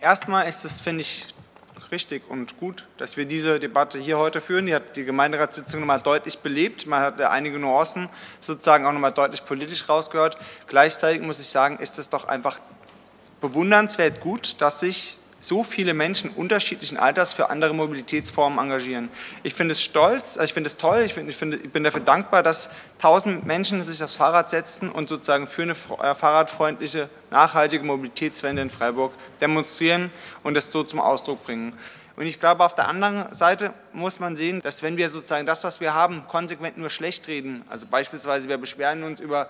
Erstmal ist es, finde ich, richtig und gut, dass wir diese Debatte hier heute führen. Die hat die Gemeinderatssitzung nochmal deutlich belebt. Man hat einige Nuancen sozusagen auch nochmal deutlich politisch rausgehört. Gleichzeitig muss ich sagen, ist es doch einfach bewundernswert gut, dass sich so viele Menschen unterschiedlichen Alters für andere Mobilitätsformen engagieren. Ich finde es stolz, ich finde es toll, ich, finde, ich, finde, ich bin dafür dankbar, dass tausend Menschen sich aufs Fahrrad setzen und sozusagen für eine äh, fahrradfreundliche, nachhaltige Mobilitätswende in Freiburg demonstrieren und das so zum Ausdruck bringen. Und ich glaube, auf der anderen Seite muss man sehen, dass wenn wir sozusagen das, was wir haben, konsequent nur schlecht reden, also beispielsweise wir beschweren uns über,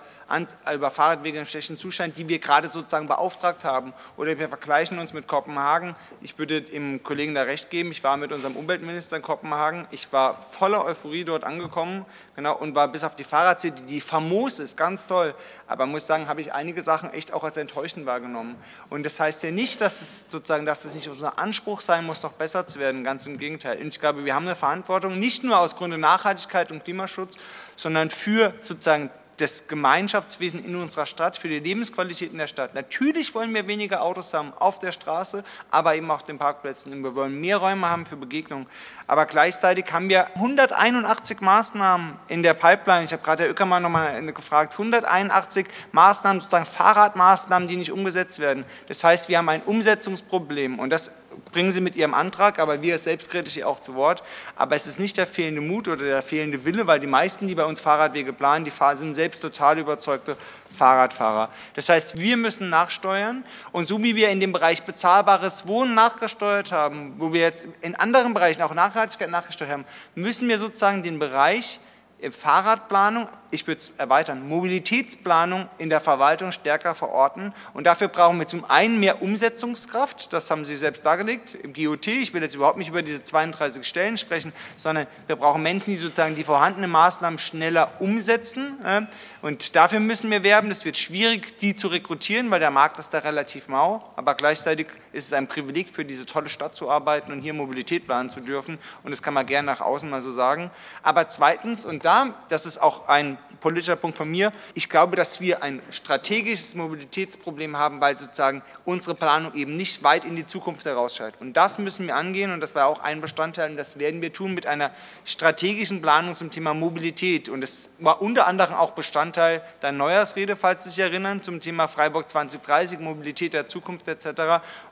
über Fahrradwege in schlechten Zustand, die wir gerade sozusagen beauftragt haben, oder wir vergleichen uns mit Kopenhagen. Ich würde dem Kollegen da recht geben, ich war mit unserem Umweltminister in Kopenhagen, ich war voller Euphorie dort angekommen genau, und war bis auf die Fahrradcity, die famos ist, ganz toll, aber muss sagen, habe ich einige Sachen echt auch als enttäuschend wahrgenommen. Und das heißt ja nicht, dass es sozusagen, dass es nicht unser Anspruch sein muss, noch besser zu werden, ganz im Gegenteil. Und ich glaube, wir haben eine Verantwortung, nicht nur aus Gründen Nachhaltigkeit und Klimaschutz, sondern für sozusagen das Gemeinschaftswesen in unserer Stadt, für die Lebensqualität in der Stadt. Natürlich wollen wir weniger Autos haben auf der Straße, aber eben auch auf den Parkplätzen. Wir wollen mehr Räume haben für Begegnungen. Aber gleichzeitig haben wir 181 Maßnahmen in der Pipeline. Ich habe gerade Herr Öckermann nochmal gefragt. 181 Maßnahmen, sozusagen Fahrradmaßnahmen, die nicht umgesetzt werden. Das heißt, wir haben ein Umsetzungsproblem und das bringen Sie mit Ihrem Antrag, aber wir selbstkritisch hier auch zu Wort. Aber es ist nicht der fehlende Mut oder der fehlende Wille, weil die meisten, die bei uns Fahrradwege planen, die sind selbst total überzeugte Fahrradfahrer. Das heißt, wir müssen nachsteuern und so wie wir in dem Bereich bezahlbares Wohnen nachgesteuert haben, wo wir jetzt in anderen Bereichen auch Nachhaltigkeit nachgesteuert haben, müssen wir sozusagen den Bereich Fahrradplanung, ich würde es erweitern, Mobilitätsplanung in der Verwaltung stärker verorten. Und dafür brauchen wir zum einen mehr Umsetzungskraft, das haben Sie selbst dargelegt, im GOT. Ich will jetzt überhaupt nicht über diese 32 Stellen sprechen, sondern wir brauchen Menschen, die sozusagen die vorhandenen Maßnahmen schneller umsetzen. Und dafür müssen wir werben. Es wird schwierig, die zu rekrutieren, weil der Markt ist da relativ mau. Aber gleichzeitig ist es ein Privileg, für diese tolle Stadt zu arbeiten und hier Mobilität planen zu dürfen. Und das kann man gerne nach außen mal so sagen. Aber zweitens, und da, das ist auch ein politischer Punkt von mir, ich glaube, dass wir ein strategisches Mobilitätsproblem haben, weil sozusagen unsere Planung eben nicht weit in die Zukunft herausschaut. Und das müssen wir angehen und das war auch ein Bestandteil und das werden wir tun mit einer strategischen Planung zum Thema Mobilität. Und das war unter anderem auch Bestandteil der Neujahrsrede, falls Sie sich erinnern, zum Thema Freiburg 2030, Mobilität der Zukunft etc.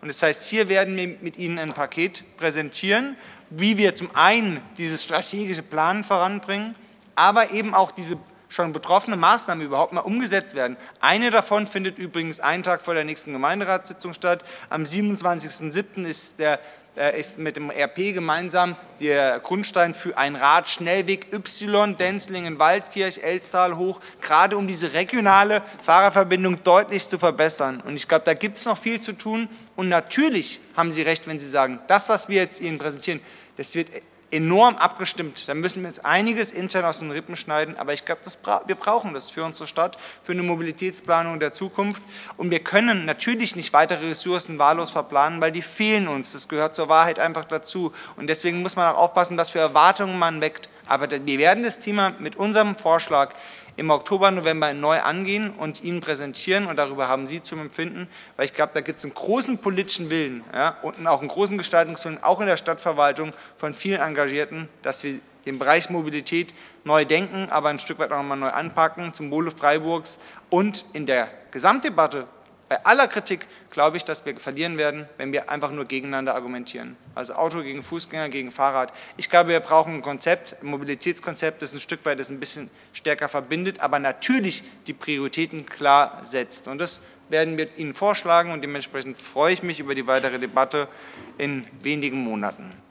Und das heißt, hier werden wir mit Ihnen ein Paket präsentieren, wie wir zum einen dieses strategische Planen voranbringen, aber eben auch diese schon betroffene Maßnahmen überhaupt mal umgesetzt werden. Eine davon findet übrigens einen Tag vor der nächsten Gemeinderatssitzung statt. Am 27.07. ist der äh, ist mit dem RP gemeinsam der Grundstein für einen Radschnellweg Y, Denzlingen, Waldkirch, Elstal hoch, gerade um diese regionale Fahrerverbindung deutlich zu verbessern. Und ich glaube, da gibt es noch viel zu tun. Und natürlich haben Sie recht, wenn Sie sagen, das, was wir jetzt Ihnen präsentieren, das wird enorm abgestimmt. Da müssen wir jetzt einiges intern aus den Rippen schneiden, aber ich glaube, bra wir brauchen das für unsere Stadt, für eine Mobilitätsplanung der Zukunft. Und wir können natürlich nicht weitere Ressourcen wahllos verplanen, weil die fehlen uns. Das gehört zur Wahrheit einfach dazu. Und deswegen muss man auch aufpassen, was für Erwartungen man weckt. Aber wir werden das Thema mit unserem Vorschlag im Oktober, November neu angehen und Ihnen präsentieren. Und darüber haben Sie zu empfinden, weil ich glaube, da gibt es einen großen politischen Willen ja, und auch einen großen Gestaltungswillen, auch in der Stadtverwaltung von vielen Engagierten, dass wir den Bereich Mobilität neu denken, aber ein Stück weit auch nochmal neu anpacken zum Wohle Freiburgs und in der Gesamtdebatte bei aller Kritik glaube ich, dass wir verlieren werden, wenn wir einfach nur gegeneinander argumentieren. Also Auto gegen Fußgänger, gegen Fahrrad. Ich glaube, wir brauchen ein Konzept, ein Mobilitätskonzept, das ein Stück weit das ein bisschen stärker verbindet, aber natürlich die Prioritäten klar setzt. Und das werden wir Ihnen vorschlagen und dementsprechend freue ich mich über die weitere Debatte in wenigen Monaten.